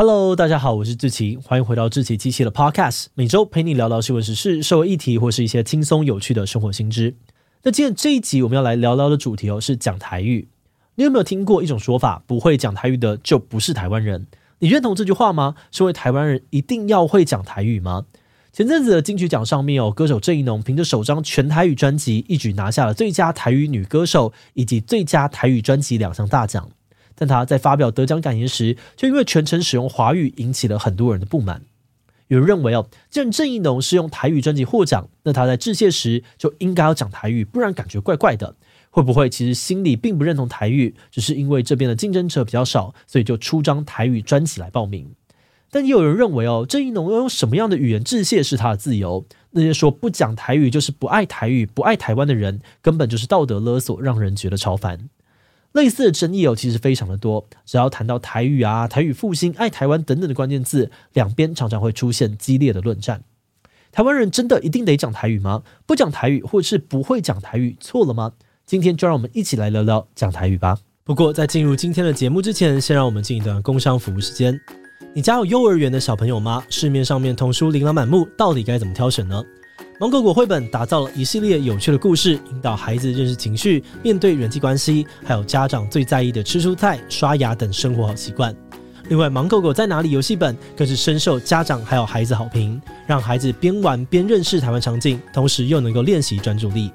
Hello，大家好，我是志奇，欢迎回到志奇机器的 Podcast，每周陪你聊聊新闻时事、社会议题或是一些轻松有趣的生活新知。那今天这一集我们要来聊聊的主题哦，是讲台语。你有没有听过一种说法，不会讲台语的就不是台湾人？你认同这句话吗？身为台湾人一定要会讲台语吗？前阵子的金曲奖上面哦，歌手郑宜农凭着首张全台语专辑，一举拿下了最佳台语女歌手以及最佳台语专辑两项大奖。但他在发表得奖感言时，就因为全程使用华语，引起了很多人的不满。有人认为哦，既然郑义农是用台语专辑获奖，那他在致谢时就应该要讲台语，不然感觉怪怪的。会不会其实心里并不认同台语，只是因为这边的竞争者比较少，所以就出张台语专辑来报名？但也有人认为哦，郑义农要用什么样的语言致谢是他的自由。那些说不讲台语就是不爱台语、不爱台湾的人，根本就是道德勒索，让人觉得超烦。类似的争议哦，其实非常的多。只要谈到台语啊、台语复兴、爱台湾等等的关键字，两边常常会出现激烈的论战。台湾人真的一定得讲台语吗？不讲台语或是不会讲台语错了吗？今天就让我们一起来聊聊讲台语吧。不过在进入今天的节目之前，先让我们进一段工商服务时间。你家有幼儿园的小朋友吗？市面上面童书琳琅满目，到底该怎么挑选呢？芒果果绘本打造了一系列有趣的故事，引导孩子认识情绪，面对人际关系，还有家长最在意的吃蔬菜、刷牙等生活好习惯。另外，芒狗狗在哪里游戏本更是深受家长还有孩子好评，让孩子边玩边认识台湾场景，同时又能够练习专注力。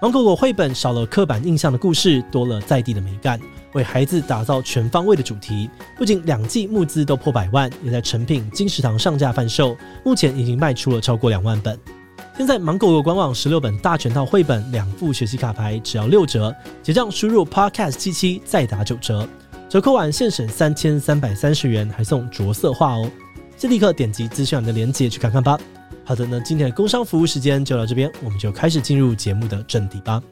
芒狗狗绘本少了刻板印象的故事，多了在地的美感，为孩子打造全方位的主题。不仅两季募资都破百万，也在成品金石堂上架贩售，目前已经卖出了超过两万本。现在芒狗狗官网十六本大全套绘本，两副学习卡牌只要六折，结账输入 podcast 七七再打九折，折扣完现省三千三百三十元，还送着色画哦！就立刻点击资讯栏的链接去看看吧。好的，那今天的工商服务时间就到这边，我们就开始进入节目的正题吧。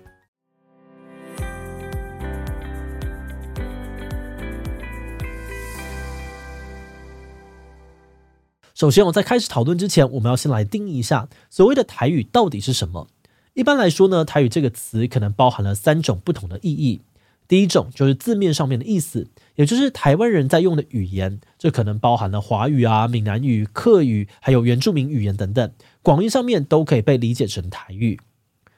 首先，我在开始讨论之前，我们要先来定义一下所谓的台语到底是什么。一般来说呢，台语这个词可能包含了三种不同的意义。第一种就是字面上面的意思，也就是台湾人在用的语言，这可能包含了华语啊、闽南语、客语，还有原住民语言等等，广义上面都可以被理解成台语。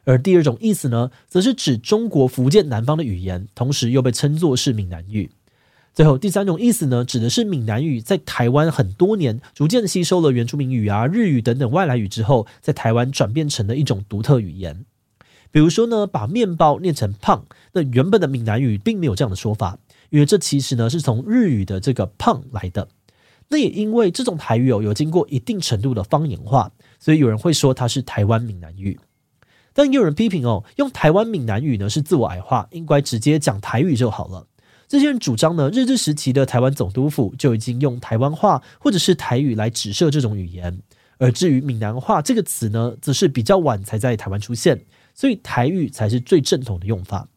而第二种意思呢，则是指中国福建南方的语言，同时又被称作是闽南语。最后第三种意思呢，指的是闽南语在台湾很多年，逐渐吸收了原住民语啊、日语等等外来语之后，在台湾转变成了一种独特语言。比如说呢，把面包念成胖，那原本的闽南语并没有这样的说法，因为这其实呢是从日语的这个胖来的。那也因为这种台语哦有经过一定程度的方言化，所以有人会说它是台湾闽南语。但也有人批评哦，用台湾闽南语呢是自我矮化，应该直接讲台语就好了。这些人主张呢，日治时期的台湾总督府就已经用台湾话或者是台语来指涉这种语言，而至于闽南话这个词呢，则是比较晚才在台湾出现。所以台语才是最正统的用法，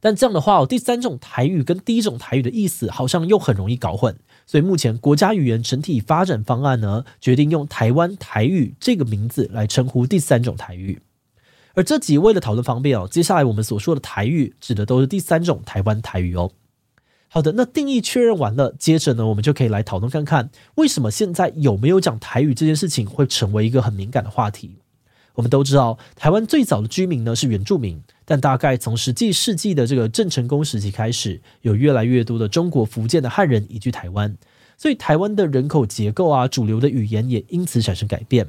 但这样的话哦，第三种台语跟第一种台语的意思好像又很容易搞混。所以目前国家语言整体发展方案呢，决定用台湾台语这个名字来称呼第三种台语。而这几位的讨论方便哦，接下来我们所说的台语指的都是第三种台湾台语哦。好的，那定义确认完了，接着呢，我们就可以来讨论看看，为什么现在有没有讲台语这件事情会成为一个很敏感的话题。我们都知道，台湾最早的居民呢是原住民，但大概从十几世纪的这个郑成功时期开始，有越来越多的中国福建的汉人移居台湾，所以台湾的人口结构啊，主流的语言也因此产生改变。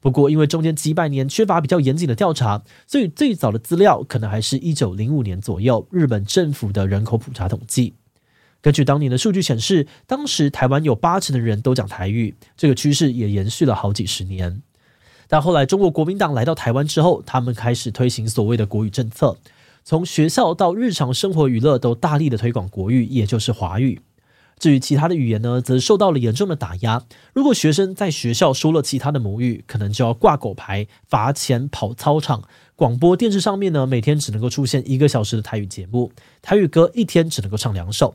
不过，因为中间几百年缺乏比较严谨的调查，所以最早的资料可能还是一九零五年左右日本政府的人口普查统计。根据当年的数据显示，当时台湾有八成的人都讲台语，这个趋势也延续了好几十年。但后来，中国国民党来到台湾之后，他们开始推行所谓的国语政策，从学校到日常生活娱乐都大力的推广国语，也就是华语。至于其他的语言呢，则受到了严重的打压。如果学生在学校说了其他的母语，可能就要挂狗牌、罚钱、跑操场。广播电视上面呢，每天只能够出现一个小时的台语节目，台语歌一天只能够唱两首。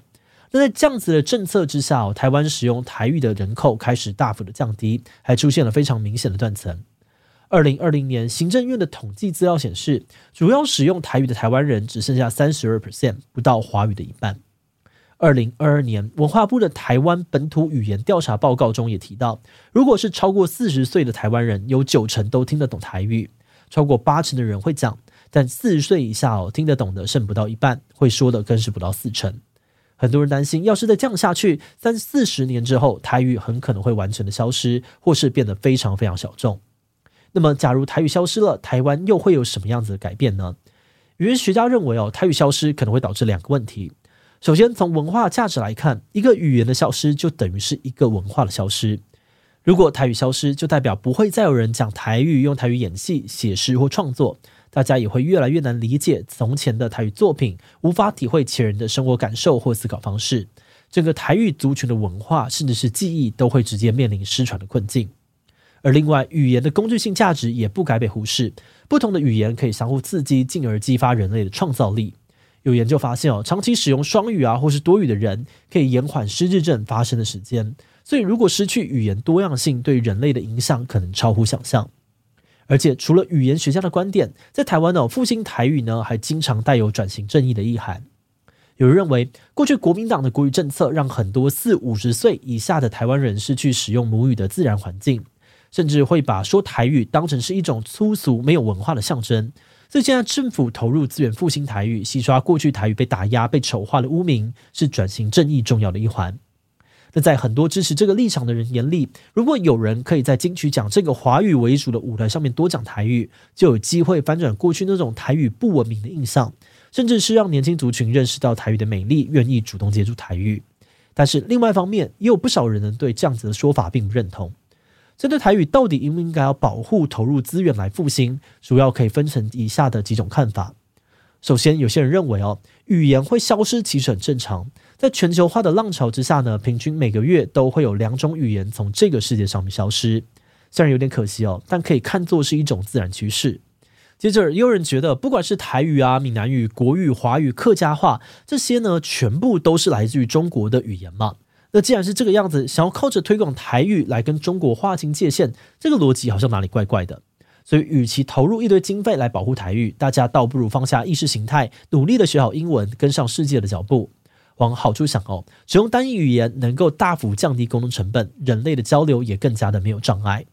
那在这样子的政策之下，台湾使用台语的人口开始大幅的降低，还出现了非常明显的断层。二零二零年，行政院的统计资料显示，主要使用台语的台湾人只剩下三十二 percent，不到华语的一半。二零二二年文化部的台湾本土语言调查报告中也提到，如果是超过四十岁的台湾人，有九成都听得懂台语，超过八成的人会讲，但四十岁以下哦，听得懂的剩不到一半，会说的更是不到四成。很多人担心，要是再这样下去，三四十年之后，台语很可能会完全的消失，或是变得非常非常小众。那么，假如台语消失了，台湾又会有什么样子的改变呢？语言学家认为，哦，台语消失可能会导致两个问题。首先，从文化价值来看，一个语言的消失就等于是一个文化的消失。如果台语消失，就代表不会再有人讲台语、用台语演戏、写诗或创作。大家也会越来越难理解从前的台语作品，无法体会前人的生活感受或思考方式。整个台语族群的文化，甚至是记忆，都会直接面临失传的困境。而另外，语言的工具性价值也不该被忽视。不同的语言可以相互刺激，进而激发人类的创造力。有研究发现哦，长期使用双语啊，或是多语的人，可以延缓失智症发生的时间。所以，如果失去语言多样性，对人类的影响可能超乎想象。而且，除了语言学家的观点，在台湾呢，复兴台语呢，还经常带有转型正义的意涵。有人认为，过去国民党的国语政策让很多四五十岁以下的台湾人失去使用母语的自然环境，甚至会把说台语当成是一种粗俗、没有文化的象征。所以，现在政府投入资源复兴台语，洗刷过去台语被打压、被丑化的污名，是转型正义重要的一环。那在很多支持这个立场的人眼里，如果有人可以在金曲奖这个华语为主的舞台上面多讲台语，就有机会翻转过去那种台语不文明的印象，甚至是让年轻族群认识到台语的美丽，愿意主动接触台语。但是另外一方面，也有不少人呢对这样子的说法并不认同。针对台语到底应不应该要保护、投入资源来复兴，主要可以分成以下的几种看法。首先，有些人认为哦，语言会消失其实很正常。在全球化的浪潮之下呢，平均每个月都会有两种语言从这个世界上面消失，虽然有点可惜哦，但可以看作是一种自然趋势。接着，也有人觉得，不管是台语啊、闽南语、国语、华语、客家话这些呢，全部都是来自于中国的语言嘛。那既然是这个样子，想要靠着推广台语来跟中国划清界限，这个逻辑好像哪里怪怪的。所以，与其投入一堆经费来保护台语，大家倒不如放下意识形态，努力的学好英文，跟上世界的脚步。往好处想哦，使用单一语言能够大幅降低沟通成本，人类的交流也更加的没有障碍。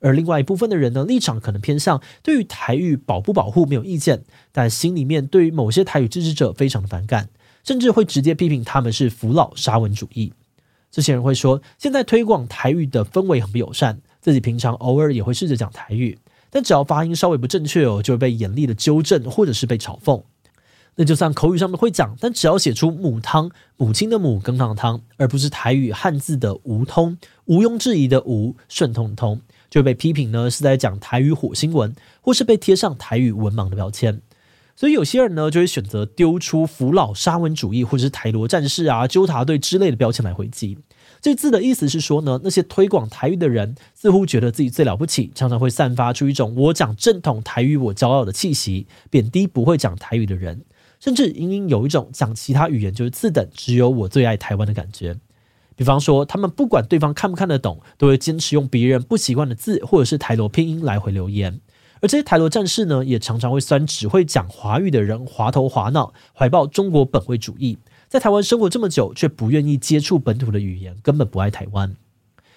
而另外一部分的人呢，立场可能偏向对于台语保不保护没有意见，但心里面对于某些台语支持者非常的反感，甚至会直接批评他们是扶老沙文主义。这些人会说，现在推广台语的氛围很不友善，自己平常偶尔也会试着讲台语，但只要发音稍微不正确哦，就会被严厉的纠正，或者是被嘲讽。那就算口语上面会讲，但只要写出母汤，母亲的母，羹汤的汤，而不是台语汉字的无通，毋庸置疑的无，顺通通，就被批评呢是在讲台语火星文，或是被贴上台语文盲的标签。所以有些人呢就会选择丢出扶老沙文主义，或者是台罗战士啊、纠察队之类的标签来回击。这字的意思是说呢，那些推广台语的人似乎觉得自己最了不起，常常会散发出一种我讲正统台语我骄傲的气息，贬低不会讲台语的人。甚至隐隐有一种讲其他语言就是次等，只有我最爱台湾的感觉。比方说，他们不管对方看不看得懂，都会坚持用别人不习惯的字或者是台罗拼音来回留言。而这些台罗战士呢，也常常会酸只会讲华语的人滑头滑脑，怀抱中国本位主义，在台湾生活这么久，却不愿意接触本土的语言，根本不爱台湾。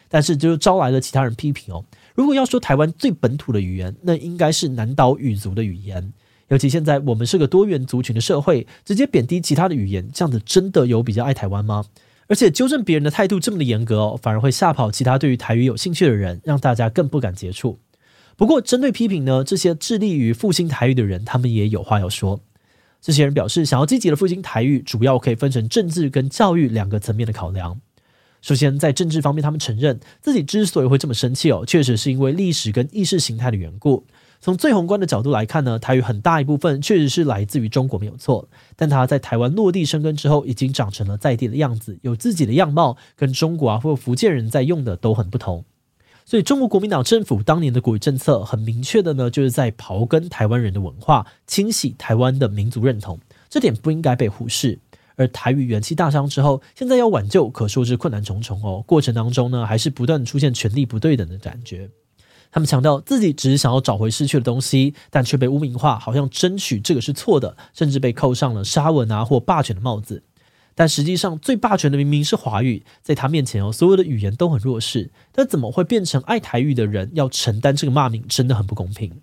但是，就招来了其他人批评哦。如果要说台湾最本土的语言，那应该是南岛语族的语言。尤其现在我们是个多元族群的社会，直接贬低其他的语言，这样子真的有比较爱台湾吗？而且纠正别人的态度这么的严格哦，反而会吓跑其他对于台语有兴趣的人，让大家更不敢接触。不过针对批评呢，这些致力于复兴台语的人，他们也有话要说。这些人表示，想要积极的复兴台语，主要可以分成政治跟教育两个层面的考量。首先，在政治方面，他们承认自己之所以会这么生气哦，确实是因为历史跟意识形态的缘故。从最宏观的角度来看呢，台语很大一部分确实是来自于中国，没有错。但它在台湾落地生根之后，已经长成了在地的样子，有自己的样貌，跟中国啊或福建人在用的都很不同。所以，中国国民党政府当年的国语政策很明确的呢，就是在刨根台湾人的文化，清洗台湾的民族认同，这点不应该被忽视。而台语元气大伤之后，现在要挽救，可说是困难重重哦。过程当中呢，还是不断出现权力不对等的感觉。他们强调自己只是想要找回失去的东西，但却被污名化，好像争取这个是错的，甚至被扣上了沙文啊或霸权的帽子。但实际上最霸权的明明是华语，在他面前哦，所有的语言都很弱势。但怎么会变成爱台语的人要承担这个骂名，真的很不公平。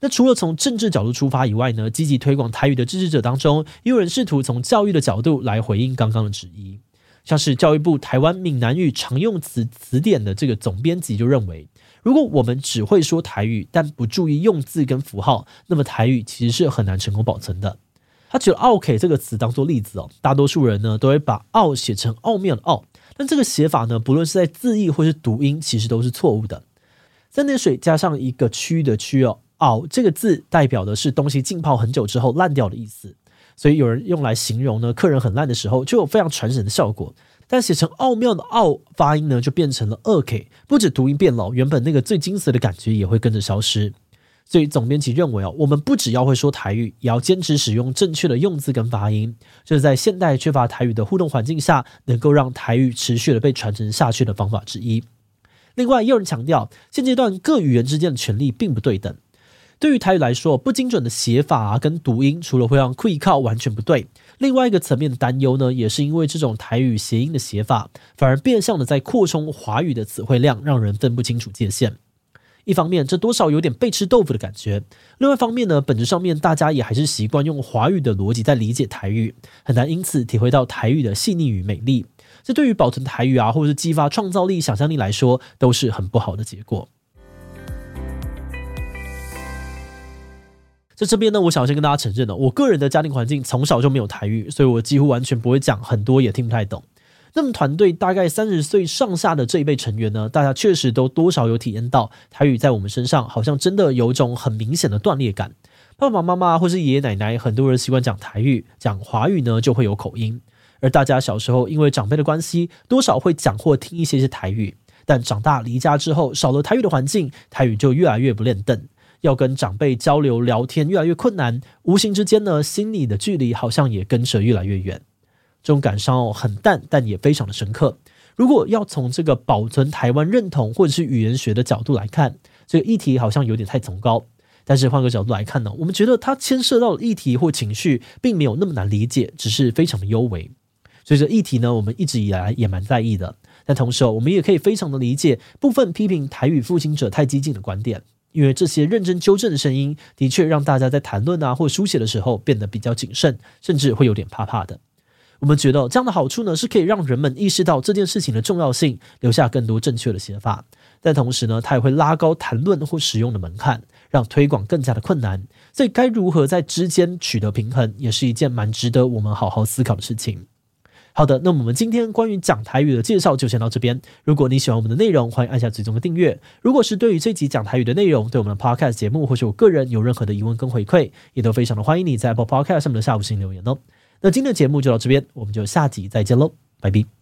那除了从政治角度出发以外呢，积极推广台语的支持者当中，也有人试图从教育的角度来回应刚刚的质疑。像是教育部台湾闽南语常用词词典的这个总编辑就认为，如果我们只会说台语，但不注意用字跟符号，那么台语其实是很难成功保存的。他举了“奥 K” 这个词当做例子哦，大多数人呢都会把“奥”写成奥妙的“奥”，但这个写法呢，不论是在字义或是读音，其实都是错误的。三点水加上一个区的“区”哦，“奥”这个字代表的是东西浸泡很久之后烂掉的意思。所以有人用来形容呢，客人很烂的时候，就有非常传神的效果。但写成奥妙的“奥”发音呢，就变成了二 K，不止读音变老，原本那个最精髓的感觉也会跟着消失。所以总编辑认为哦，我们不只要会说台语，也要坚持使用正确的用字跟发音，这是在现代缺乏台语的互动环境下，能够让台语持续的被传承下去的方法之一。另外，也有人强调，现阶段各语言之间的权利并不对等。对于台语来说，不精准的写法啊，跟读音，除了会让气口完全不对，另外一个层面的担忧呢，也是因为这种台语谐音的写法，反而变相的在扩充华语的词汇量，让人分不清楚界限。一方面，这多少有点被吃豆腐的感觉；另外一方面呢，本质上面大家也还是习惯用华语的逻辑在理解台语，很难因此体会到台语的细腻与美丽。这对于保存台语啊，或者是激发创造力、想象力来说，都是很不好的结果。在这边呢，我想先跟大家承认呢，我个人的家庭环境从小就没有台语，所以我几乎完全不会讲，很多也听不太懂。那么团队大概三十岁上下的这一辈成员呢，大家确实都多少有体验到台语在我们身上好像真的有种很明显的断裂感。爸爸妈妈或是爷爷奶奶，很多人习惯讲台语，讲华语呢就会有口音。而大家小时候因为长辈的关系，多少会讲或听一些些台语，但长大离家之后，少了台语的环境，台语就越来越不练邓。要跟长辈交流聊天越来越困难，无形之间呢，心里的距离好像也跟着越来越远。这种感伤哦，很淡，但也非常的深刻。如果要从这个保存台湾认同或者是语言学的角度来看，这个议题好像有点太崇高。但是换个角度来看呢，我们觉得它牵涉到的议题或情绪，并没有那么难理解，只是非常的幽微。所以这议题呢，我们一直以来也蛮在意的。但同时，我们也可以非常的理解部分批评台语复兴者太激进的观点。因为这些认真纠正的声音，的确让大家在谈论啊或书写的时候变得比较谨慎，甚至会有点怕怕的。我们觉得这样的好处呢，是可以让人们意识到这件事情的重要性，留下更多正确的写法。但同时呢，它也会拉高谈论或使用的门槛，让推广更加的困难。所以，该如何在之间取得平衡，也是一件蛮值得我们好好思考的事情。好的，那么我们今天关于讲台语的介绍就先到这边。如果你喜欢我们的内容，欢迎按下最终的订阅。如果是对于这集讲台语的内容，对我们的 Podcast 节目或是我个人有任何的疑问跟回馈，也都非常的欢迎你在播 podcast 上面的下午星留言哦。那今天的节目就到这边，我们就下集再见喽，拜拜。